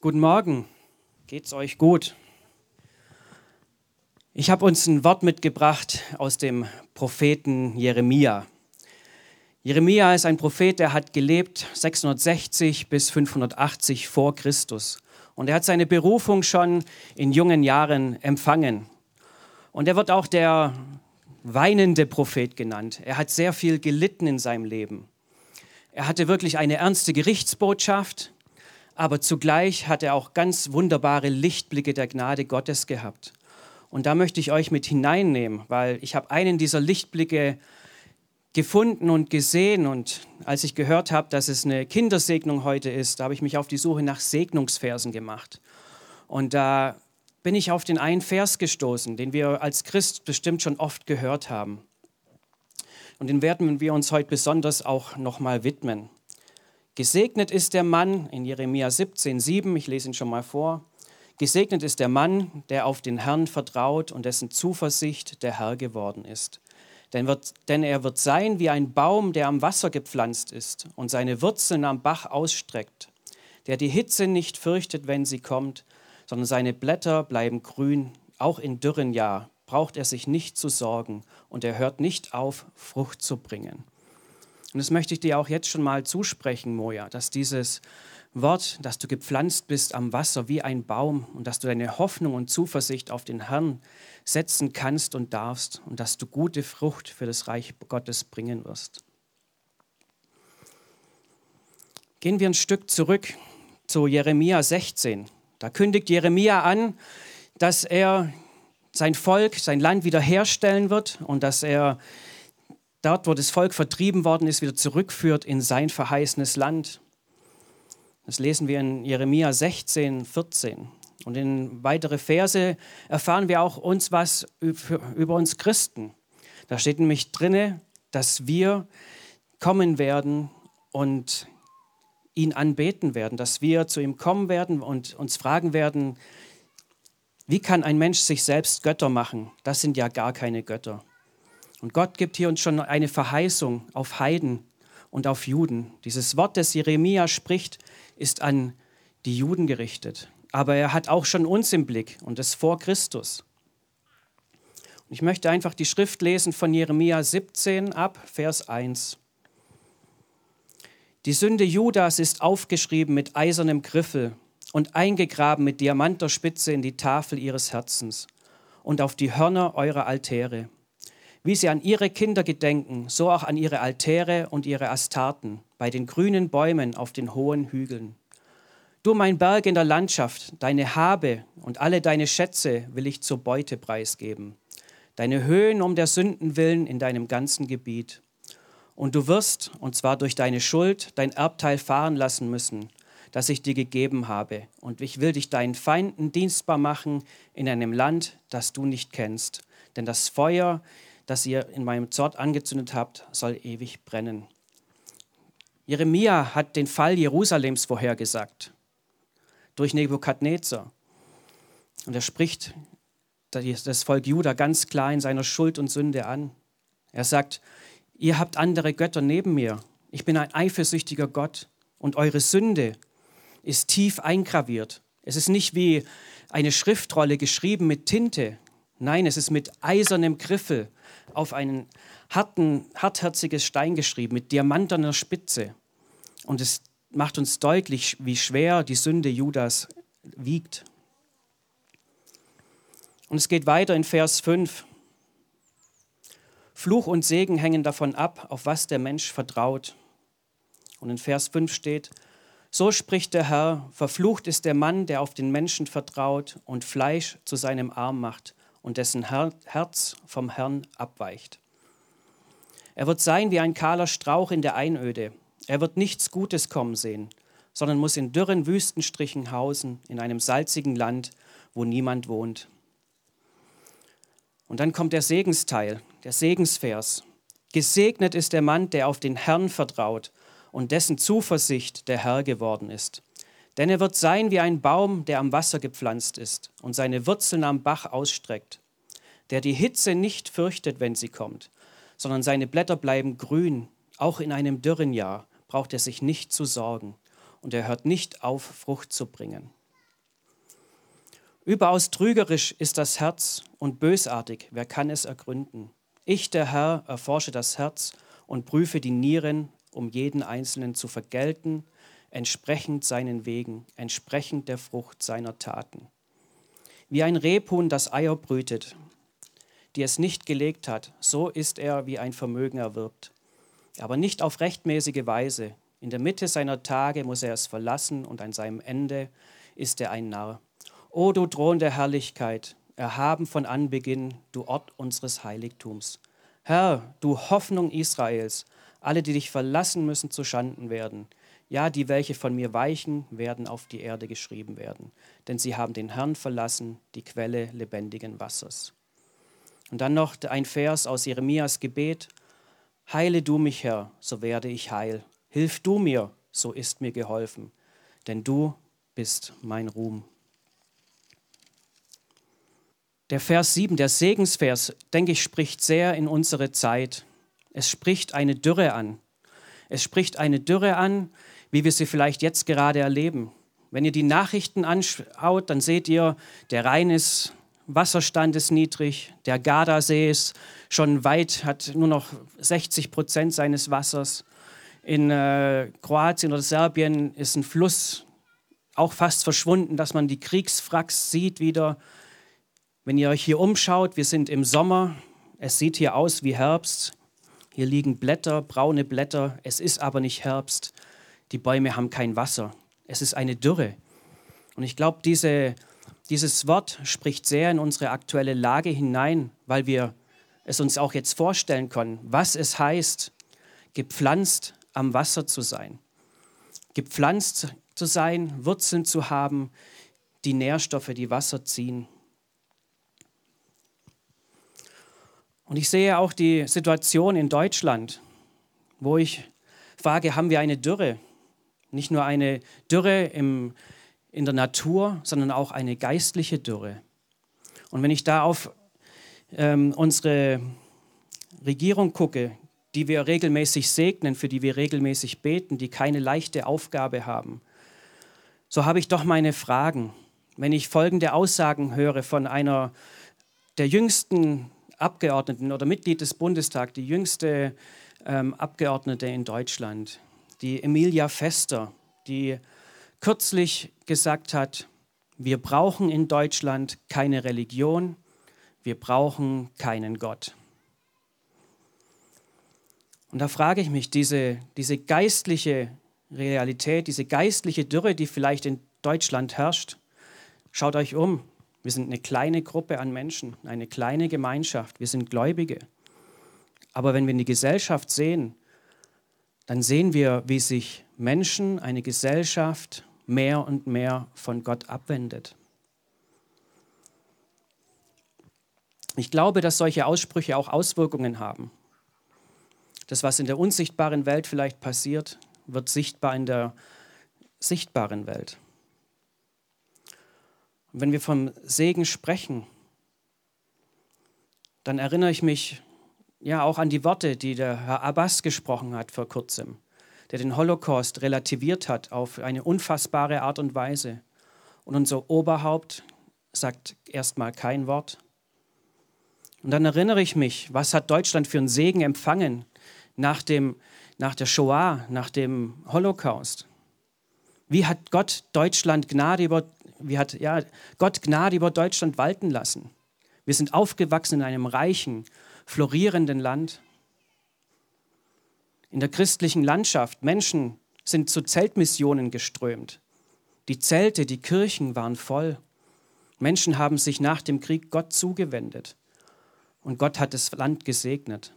Guten Morgen, geht's euch gut? Ich habe uns ein Wort mitgebracht aus dem Propheten Jeremia. Jeremia ist ein Prophet, der hat gelebt 660 bis 580 vor Christus. Und er hat seine Berufung schon in jungen Jahren empfangen. Und er wird auch der weinende Prophet genannt. Er hat sehr viel gelitten in seinem Leben. Er hatte wirklich eine ernste Gerichtsbotschaft aber zugleich hat er auch ganz wunderbare Lichtblicke der Gnade Gottes gehabt. Und da möchte ich euch mit hineinnehmen, weil ich habe einen dieser Lichtblicke gefunden und gesehen und als ich gehört habe, dass es eine Kindersegnung heute ist, habe ich mich auf die Suche nach Segnungsversen gemacht. Und da bin ich auf den einen Vers gestoßen, den wir als Christ bestimmt schon oft gehört haben. Und den werden wir uns heute besonders auch nochmal widmen. Gesegnet ist der Mann, in Jeremia 17, 7, ich lese ihn schon mal vor. Gesegnet ist der Mann, der auf den Herrn vertraut und dessen Zuversicht der Herr geworden ist. Denn, wird, denn er wird sein wie ein Baum, der am Wasser gepflanzt ist und seine Wurzeln am Bach ausstreckt, der die Hitze nicht fürchtet, wenn sie kommt, sondern seine Blätter bleiben grün, auch in dürren Jahr braucht er sich nicht zu sorgen und er hört nicht auf, Frucht zu bringen. Und das möchte ich dir auch jetzt schon mal zusprechen, Moja, dass dieses Wort, dass du gepflanzt bist am Wasser wie ein Baum und dass du deine Hoffnung und Zuversicht auf den Herrn setzen kannst und darfst und dass du gute Frucht für das Reich Gottes bringen wirst. Gehen wir ein Stück zurück zu Jeremia 16. Da kündigt Jeremia an, dass er sein Volk, sein Land wiederherstellen wird und dass er dort, wo das Volk vertrieben worden ist, wieder zurückführt in sein verheißenes Land. Das lesen wir in Jeremia 16, 14. Und in weitere Verse erfahren wir auch uns was über uns Christen. Da steht nämlich drinne, dass wir kommen werden und ihn anbeten werden, dass wir zu ihm kommen werden und uns fragen werden, wie kann ein Mensch sich selbst Götter machen? Das sind ja gar keine Götter. Und Gott gibt hier uns schon eine Verheißung auf Heiden und auf Juden. Dieses Wort, das Jeremia spricht, ist an die Juden gerichtet. Aber er hat auch schon uns im Blick und das vor Christus. Und ich möchte einfach die Schrift lesen von Jeremia 17 ab, Vers 1. Die Sünde Judas ist aufgeschrieben mit eisernem Griffel und eingegraben mit diamanter Spitze in die Tafel ihres Herzens und auf die Hörner eurer Altäre. Wie sie an ihre Kinder gedenken, so auch an ihre Altäre und ihre Astarten bei den grünen Bäumen auf den hohen Hügeln. Du, mein Berg in der Landschaft, deine Habe und alle deine Schätze will ich zur Beute preisgeben. Deine Höhen um der Sünden willen in deinem ganzen Gebiet. Und du wirst, und zwar durch deine Schuld, dein Erbteil fahren lassen müssen, das ich dir gegeben habe. Und ich will dich deinen Feinden dienstbar machen in einem Land, das du nicht kennst. Denn das Feuer das ihr in meinem Zort angezündet habt, soll ewig brennen. Jeremia hat den Fall Jerusalems vorhergesagt durch Nebukadnezar. Und er spricht das Volk Juda ganz klar in seiner Schuld und Sünde an. Er sagt, ihr habt andere Götter neben mir. Ich bin ein eifersüchtiger Gott und eure Sünde ist tief eingraviert. Es ist nicht wie eine Schriftrolle geschrieben mit Tinte. Nein, es ist mit eisernem Griffel auf ein harten, hartherziges Stein geschrieben mit diamantener Spitze. Und es macht uns deutlich, wie schwer die Sünde Judas wiegt. Und es geht weiter in Vers 5. Fluch und Segen hängen davon ab, auf was der Mensch vertraut. Und in Vers 5 steht, so spricht der Herr, verflucht ist der Mann, der auf den Menschen vertraut und Fleisch zu seinem Arm macht und dessen Herz vom Herrn abweicht. Er wird sein wie ein kahler Strauch in der Einöde. Er wird nichts Gutes kommen sehen, sondern muss in dürren Wüstenstrichen hausen, in einem salzigen Land, wo niemand wohnt. Und dann kommt der Segensteil, der Segensvers. Gesegnet ist der Mann, der auf den Herrn vertraut und dessen Zuversicht der Herr geworden ist. Denn er wird sein wie ein Baum, der am Wasser gepflanzt ist und seine Wurzeln am Bach ausstreckt, der die Hitze nicht fürchtet, wenn sie kommt, sondern seine Blätter bleiben grün. Auch in einem dürren Jahr braucht er sich nicht zu sorgen und er hört nicht auf, Frucht zu bringen. Überaus trügerisch ist das Herz und bösartig, wer kann es ergründen? Ich, der Herr, erforsche das Herz und prüfe die Nieren, um jeden Einzelnen zu vergelten, entsprechend seinen Wegen, entsprechend der Frucht seiner Taten. Wie ein Rebhuhn das Eier brütet, die es nicht gelegt hat, so ist er, wie ein Vermögen erwirbt. Aber nicht auf rechtmäßige Weise. In der Mitte seiner Tage muss er es verlassen und an seinem Ende ist er ein Narr. O du Thron der Herrlichkeit, erhaben von Anbeginn, du Ort unseres Heiligtums. Herr, du Hoffnung Israels, alle, die dich verlassen müssen, zu Schanden werden. Ja, die, welche von mir weichen, werden auf die Erde geschrieben werden. Denn sie haben den Herrn verlassen, die Quelle lebendigen Wassers. Und dann noch ein Vers aus Jeremias Gebet. Heile du mich, Herr, so werde ich heil. Hilf du mir, so ist mir geholfen. Denn du bist mein Ruhm. Der Vers 7, der Segensvers, denke ich, spricht sehr in unsere Zeit. Es spricht eine Dürre an. Es spricht eine Dürre an, wie wir sie vielleicht jetzt gerade erleben. Wenn ihr die Nachrichten anschaut, dann seht ihr, der Rhein ist, Wasserstand ist niedrig, der Gardasee ist schon weit, hat nur noch 60 Prozent seines Wassers. In äh, Kroatien oder Serbien ist ein Fluss auch fast verschwunden, dass man die Kriegswracks sieht wieder. Wenn ihr euch hier umschaut, wir sind im Sommer, es sieht hier aus wie Herbst. Hier liegen Blätter, braune Blätter, es ist aber nicht Herbst. Die Bäume haben kein Wasser. Es ist eine Dürre. Und ich glaube, diese, dieses Wort spricht sehr in unsere aktuelle Lage hinein, weil wir es uns auch jetzt vorstellen können, was es heißt, gepflanzt am Wasser zu sein. Gepflanzt zu sein, Wurzeln zu haben, die Nährstoffe, die Wasser ziehen. Und ich sehe auch die Situation in Deutschland, wo ich frage, haben wir eine Dürre? Nicht nur eine Dürre im, in der Natur, sondern auch eine geistliche Dürre. Und wenn ich da auf ähm, unsere Regierung gucke, die wir regelmäßig segnen, für die wir regelmäßig beten, die keine leichte Aufgabe haben, so habe ich doch meine Fragen. Wenn ich folgende Aussagen höre von einer der jüngsten Abgeordneten oder Mitglied des Bundestags, die jüngste ähm, Abgeordnete in Deutschland, die Emilia Fester, die kürzlich gesagt hat, wir brauchen in Deutschland keine Religion, wir brauchen keinen Gott. Und da frage ich mich, diese, diese geistliche Realität, diese geistliche Dürre, die vielleicht in Deutschland herrscht, schaut euch um, wir sind eine kleine Gruppe an Menschen, eine kleine Gemeinschaft. Wir sind Gläubige. Aber wenn wir in die Gesellschaft sehen, dann sehen wir, wie sich Menschen, eine Gesellschaft mehr und mehr von Gott abwendet. Ich glaube, dass solche Aussprüche auch Auswirkungen haben. Das, was in der unsichtbaren Welt vielleicht passiert, wird sichtbar in der sichtbaren Welt. Und wenn wir vom Segen sprechen, dann erinnere ich mich ja auch an die Worte, die der Herr Abbas gesprochen hat vor kurzem, der den Holocaust relativiert hat auf eine unfassbare Art und Weise. Und unser Oberhaupt sagt erstmal kein Wort. Und dann erinnere ich mich, was hat Deutschland für einen Segen empfangen nach, dem, nach der Shoah, nach dem Holocaust? Wie hat Gott Deutschland Gnade über wie hat ja, Gott Gnade über Deutschland walten lassen. Wir sind aufgewachsen in einem reichen, florierenden Land. In der christlichen Landschaft, Menschen sind zu Zeltmissionen geströmt. Die Zelte, die Kirchen waren voll. Menschen haben sich nach dem Krieg Gott zugewendet. Und Gott hat das Land gesegnet.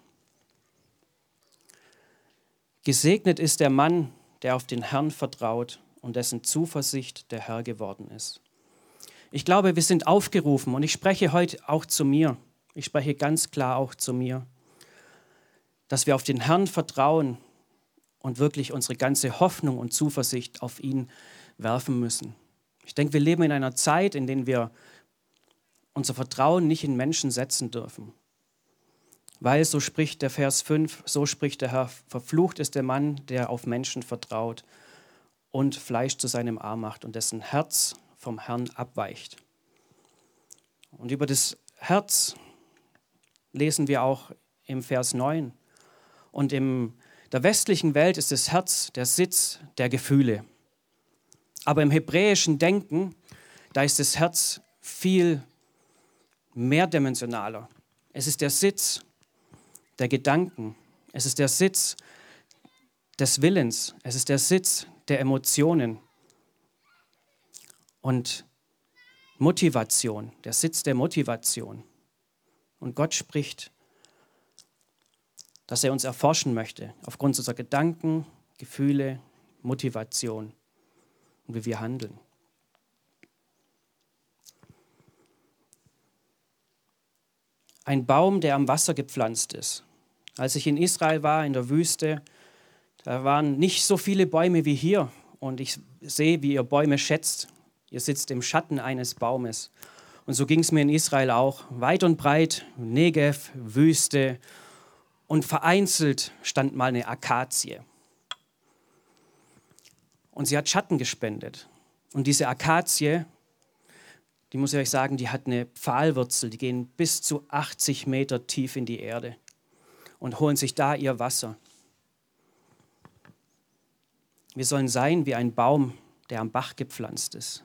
Gesegnet ist der Mann, der auf den Herrn vertraut und dessen Zuversicht der Herr geworden ist. Ich glaube, wir sind aufgerufen und ich spreche heute auch zu mir. Ich spreche ganz klar auch zu mir, dass wir auf den Herrn vertrauen und wirklich unsere ganze Hoffnung und Zuversicht auf ihn werfen müssen. Ich denke, wir leben in einer Zeit, in der wir unser Vertrauen nicht in Menschen setzen dürfen. Weil, so spricht der Vers 5, so spricht der Herr, verflucht ist der Mann, der auf Menschen vertraut und Fleisch zu seinem Arm macht und dessen Herz vom Herrn abweicht. Und über das Herz lesen wir auch im Vers 9. Und in der westlichen Welt ist das Herz der Sitz der Gefühle. Aber im hebräischen Denken, da ist das Herz viel mehrdimensionaler. Es ist der Sitz der Gedanken. Es ist der Sitz des Willens. Es ist der Sitz der Emotionen. Und Motivation, der Sitz der Motivation. Und Gott spricht, dass er uns erforschen möchte, aufgrund unserer Gedanken, Gefühle, Motivation und wie wir handeln. Ein Baum, der am Wasser gepflanzt ist. Als ich in Israel war, in der Wüste, da waren nicht so viele Bäume wie hier. Und ich sehe, wie ihr Bäume schätzt. Ihr sitzt im Schatten eines Baumes. Und so ging es mir in Israel auch. Weit und breit, Negev, Wüste. Und vereinzelt stand mal eine Akazie. Und sie hat Schatten gespendet. Und diese Akazie, die muss ich euch sagen, die hat eine Pfahlwurzel, die gehen bis zu 80 Meter tief in die Erde und holen sich da ihr Wasser. Wir sollen sein wie ein Baum, der am Bach gepflanzt ist.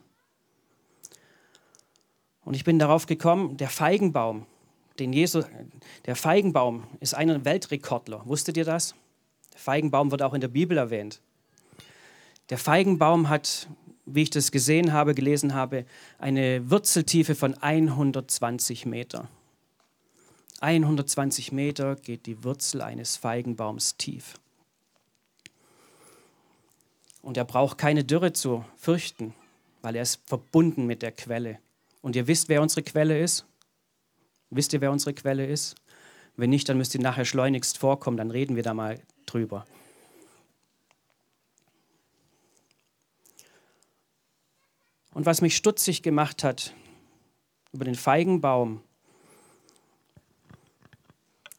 Und ich bin darauf gekommen, der Feigenbaum, den Jesus, der Feigenbaum ist ein Weltrekordler. Wusstet ihr das? Der Feigenbaum wird auch in der Bibel erwähnt. Der Feigenbaum hat, wie ich das gesehen habe, gelesen habe, eine Wurzeltiefe von 120 Meter. 120 Meter geht die Wurzel eines Feigenbaums tief. Und er braucht keine Dürre zu fürchten, weil er ist verbunden mit der Quelle. Und ihr wisst, wer unsere Quelle ist? Wisst ihr, wer unsere Quelle ist? Wenn nicht, dann müsst ihr nachher schleunigst vorkommen, dann reden wir da mal drüber. Und was mich stutzig gemacht hat über den Feigenbaum,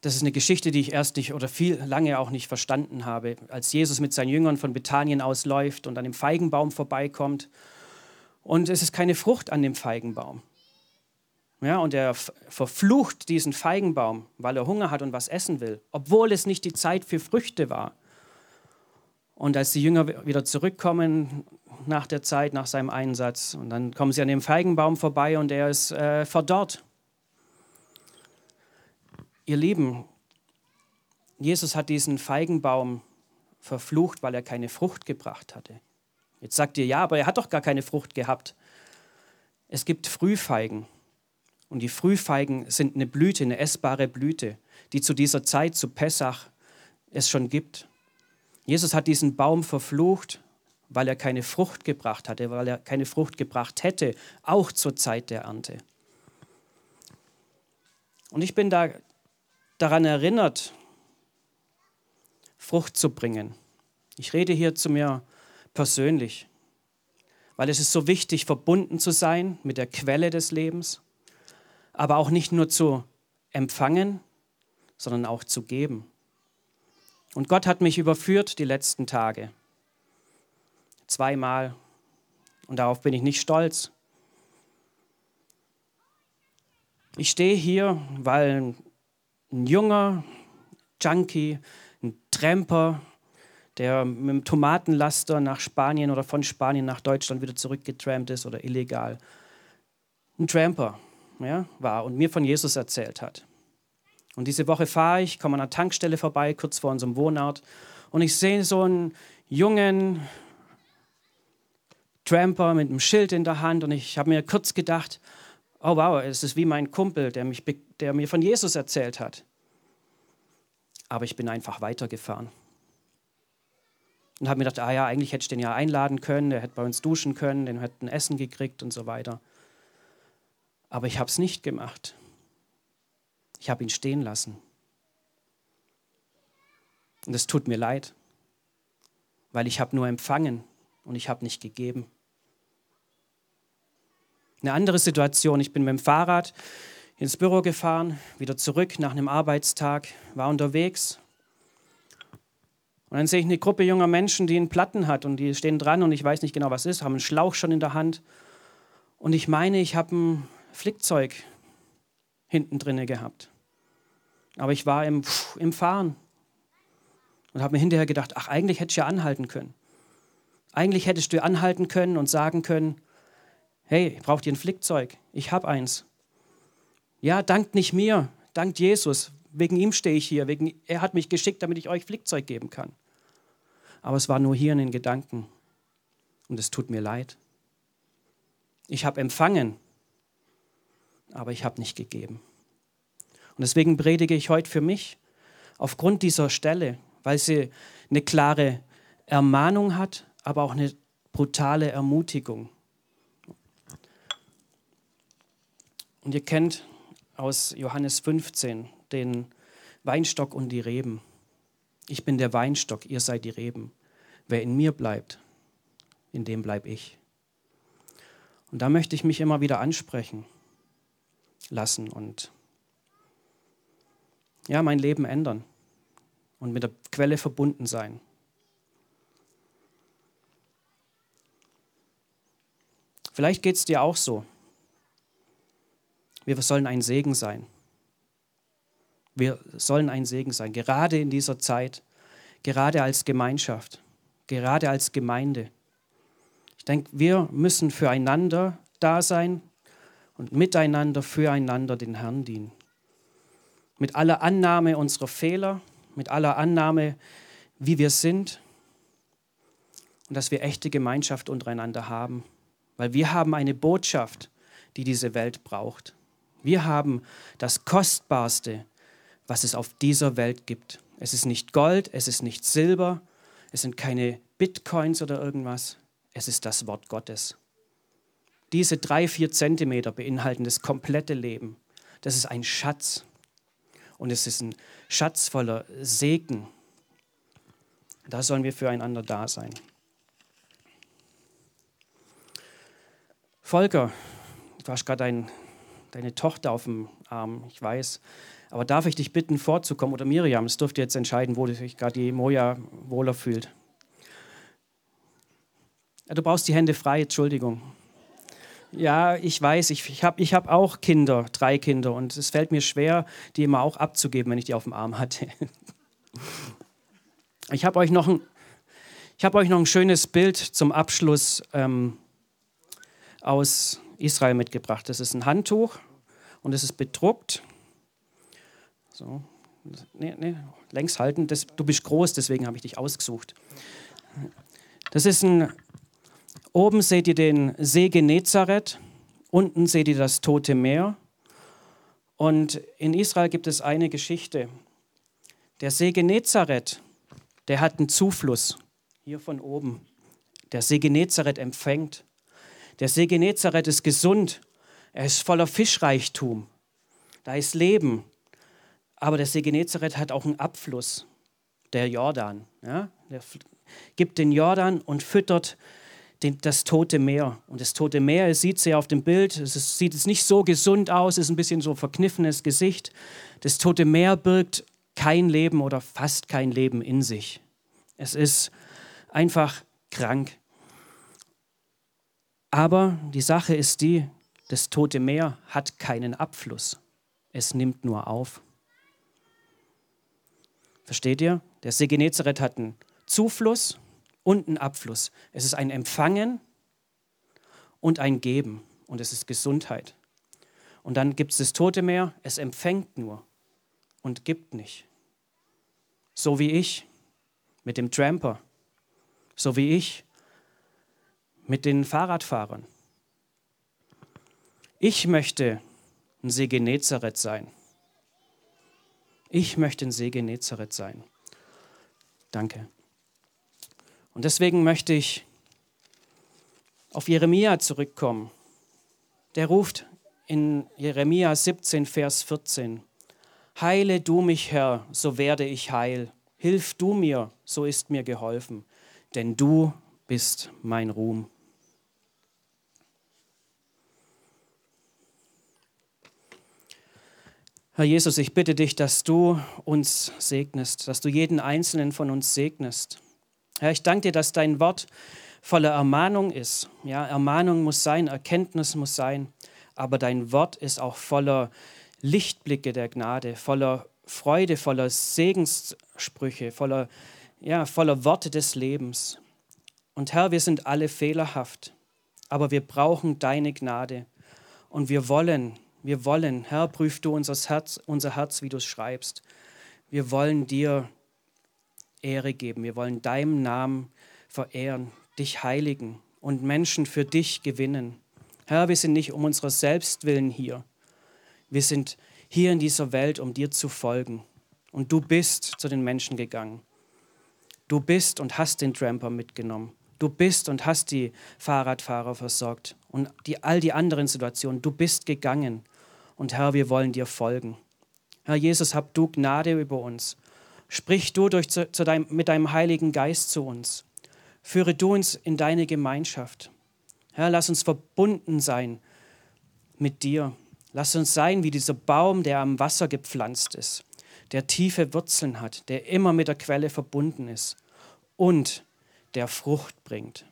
das ist eine Geschichte, die ich erst nicht oder viel lange auch nicht verstanden habe. Als Jesus mit seinen Jüngern von Bethanien ausläuft und an dem Feigenbaum vorbeikommt und es ist keine Frucht an dem Feigenbaum. Ja, und er verflucht diesen Feigenbaum, weil er Hunger hat und was essen will, obwohl es nicht die Zeit für Früchte war. Und als die Jünger wieder zurückkommen nach der Zeit, nach seinem Einsatz, und dann kommen sie an dem Feigenbaum vorbei und er ist äh, verdorrt. Ihr Lieben, Jesus hat diesen Feigenbaum verflucht, weil er keine Frucht gebracht hatte. Jetzt sagt ihr, ja, aber er hat doch gar keine Frucht gehabt. Es gibt Frühfeigen. Und die Frühfeigen sind eine Blüte, eine essbare Blüte, die zu dieser Zeit, zu Pessach, es schon gibt. Jesus hat diesen Baum verflucht, weil er keine Frucht gebracht hatte, weil er keine Frucht gebracht hätte, auch zur Zeit der Ernte. Und ich bin da daran erinnert, Frucht zu bringen. Ich rede hier zu mir persönlich, weil es ist so wichtig, verbunden zu sein mit der Quelle des Lebens, aber auch nicht nur zu empfangen, sondern auch zu geben. Und Gott hat mich überführt die letzten Tage. Zweimal. Und darauf bin ich nicht stolz. Ich stehe hier, weil ein junger Junkie, ein Tramper, der mit dem Tomatenlaster nach Spanien oder von Spanien nach Deutschland wieder zurückgetrampt ist oder illegal. Ein Tramper ja, war und mir von Jesus erzählt hat. Und diese Woche fahre ich, komme an einer Tankstelle vorbei, kurz vor unserem Wohnort, und ich sehe so einen jungen Tramper mit einem Schild in der Hand und ich habe mir kurz gedacht, oh wow, es ist wie mein Kumpel, der, mich, der mir von Jesus erzählt hat. Aber ich bin einfach weitergefahren. Und habe mir gedacht, ah ja, eigentlich hätte ich den ja einladen können, der hätte bei uns duschen können, den hätte ein Essen gekriegt und so weiter. Aber ich habe es nicht gemacht. Ich habe ihn stehen lassen. Und es tut mir leid, weil ich habe nur empfangen und ich habe nicht gegeben. Eine andere Situation, ich bin mit dem Fahrrad ins Büro gefahren, wieder zurück nach einem Arbeitstag, war unterwegs. Und dann sehe ich eine Gruppe junger Menschen, die einen Platten hat und die stehen dran und ich weiß nicht genau, was ist, haben einen Schlauch schon in der Hand. Und ich meine, ich habe ein Flickzeug hinten drinne gehabt. Aber ich war im, im Fahren und habe mir hinterher gedacht, ach, eigentlich hätte ich ja anhalten können. Eigentlich hättest du anhalten können und sagen können, hey, braucht ihr ein Flickzeug? Ich habe eins. Ja, dankt nicht mir, dankt Jesus. Wegen ihm stehe ich hier. Wegen, er hat mich geschickt, damit ich euch Flickzeug geben kann. Aber es war nur hier in den Gedanken. Und es tut mir leid. Ich habe empfangen, aber ich habe nicht gegeben. Und deswegen predige ich heute für mich aufgrund dieser Stelle, weil sie eine klare Ermahnung hat, aber auch eine brutale Ermutigung. Und ihr kennt aus Johannes 15 den Weinstock und die Reben. Ich bin der Weinstock, ihr seid die Reben. Wer in mir bleibt, in dem bleibe ich. Und da möchte ich mich immer wieder ansprechen lassen und ja, mein Leben ändern und mit der Quelle verbunden sein. Vielleicht geht es dir auch so. Wir sollen ein Segen sein. Wir sollen ein Segen sein, gerade in dieser Zeit, gerade als Gemeinschaft, gerade als Gemeinde. Ich denke, wir müssen füreinander da sein und miteinander füreinander den Herrn dienen. Mit aller Annahme unserer Fehler, mit aller Annahme, wie wir sind und dass wir echte Gemeinschaft untereinander haben. Weil wir haben eine Botschaft, die diese Welt braucht. Wir haben das Kostbarste, was es auf dieser Welt gibt. Es ist nicht Gold, es ist nicht Silber, es sind keine Bitcoins oder irgendwas. Es ist das Wort Gottes. Diese drei, vier Zentimeter beinhalten das komplette Leben. Das ist ein Schatz. Und es ist ein Schatz voller Segen. Da sollen wir füreinander da sein. Volker, du hast gerade dein, deine Tochter auf dem Arm, ich weiß. Aber darf ich dich bitten, vorzukommen? Oder Miriam, es dürft ihr jetzt entscheiden, wo sich gerade die Moja wohler fühlt. Ja, du brauchst die Hände frei, Entschuldigung. Ja, ich weiß, ich, ich habe ich hab auch Kinder, drei Kinder, und es fällt mir schwer, die immer auch abzugeben, wenn ich die auf dem Arm hatte. Ich habe euch, noch ein, hab euch noch ein schönes Bild zum Abschluss ähm, aus Israel mitgebracht. Das ist ein Handtuch und es ist bedruckt. So, nee, nee, längs halten. Das, du bist groß, deswegen habe ich dich ausgesucht. Das ist ein, oben seht ihr den See Genezareth, unten seht ihr das Tote Meer. Und in Israel gibt es eine Geschichte. Der See Genezareth, der hat einen Zufluss, hier von oben. Der See Genezareth empfängt. Der See Genezareth ist gesund, er ist voller Fischreichtum, da ist Leben. Aber der See Genezareth hat auch einen Abfluss, der Jordan. Ja? Der gibt den Jordan und füttert den, das Tote Meer. Und das Tote Meer, es ja auf dem Bild, es ist, sieht jetzt nicht so gesund aus, es ist ein bisschen so verkniffenes Gesicht. Das Tote Meer birgt kein Leben oder fast kein Leben in sich. Es ist einfach krank. Aber die Sache ist die, das Tote Meer hat keinen Abfluss. Es nimmt nur auf. Versteht ihr? Der See Genezareth hat einen Zufluss und einen Abfluss. Es ist ein Empfangen und ein Geben und es ist Gesundheit. Und dann gibt es das Tote Meer, es empfängt nur und gibt nicht. So wie ich mit dem Tramper, so wie ich mit den Fahrradfahrern. Ich möchte ein See Genezareth sein. Ich möchte ein See Genezareth sein. Danke. Und deswegen möchte ich auf Jeremia zurückkommen. Der ruft in Jeremia 17, Vers 14, Heile du mich, Herr, so werde ich heil. Hilf du mir, so ist mir geholfen, denn du bist mein Ruhm. Herr Jesus, ich bitte dich, dass du uns segnest, dass du jeden einzelnen von uns segnest. Herr, ich danke dir, dass dein Wort voller Ermahnung ist. Ja, Ermahnung muss sein, Erkenntnis muss sein, aber dein Wort ist auch voller Lichtblicke der Gnade, voller Freude, voller Segenssprüche, voller, ja, voller Worte des Lebens. Und Herr, wir sind alle fehlerhaft, aber wir brauchen deine Gnade. Und wir wollen, wir wollen, Herr, prüf du unser Herz, unser Herz, wie du es schreibst. Wir wollen dir Ehre geben. Wir wollen deinem Namen verehren, dich heiligen und Menschen für dich gewinnen. Herr, wir sind nicht um unserer selbst willen hier. Wir sind hier in dieser Welt, um dir zu folgen. Und du bist zu den Menschen gegangen. Du bist und hast den Tramper mitgenommen. Du bist und hast die Fahrradfahrer versorgt und die, all die anderen Situationen. Du bist gegangen. Und Herr, wir wollen dir folgen. Herr Jesus, hab du Gnade über uns. Sprich du durch zu, zu deinem, mit deinem Heiligen Geist zu uns. Führe du uns in deine Gemeinschaft. Herr, lass uns verbunden sein mit dir. Lass uns sein wie dieser Baum, der am Wasser gepflanzt ist, der tiefe Wurzeln hat, der immer mit der Quelle verbunden ist und der Frucht bringt.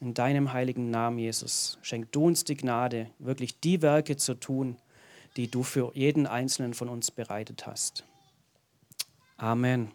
In deinem heiligen Namen, Jesus, schenk du uns die Gnade, wirklich die Werke zu tun, die du für jeden einzelnen von uns bereitet hast. Amen.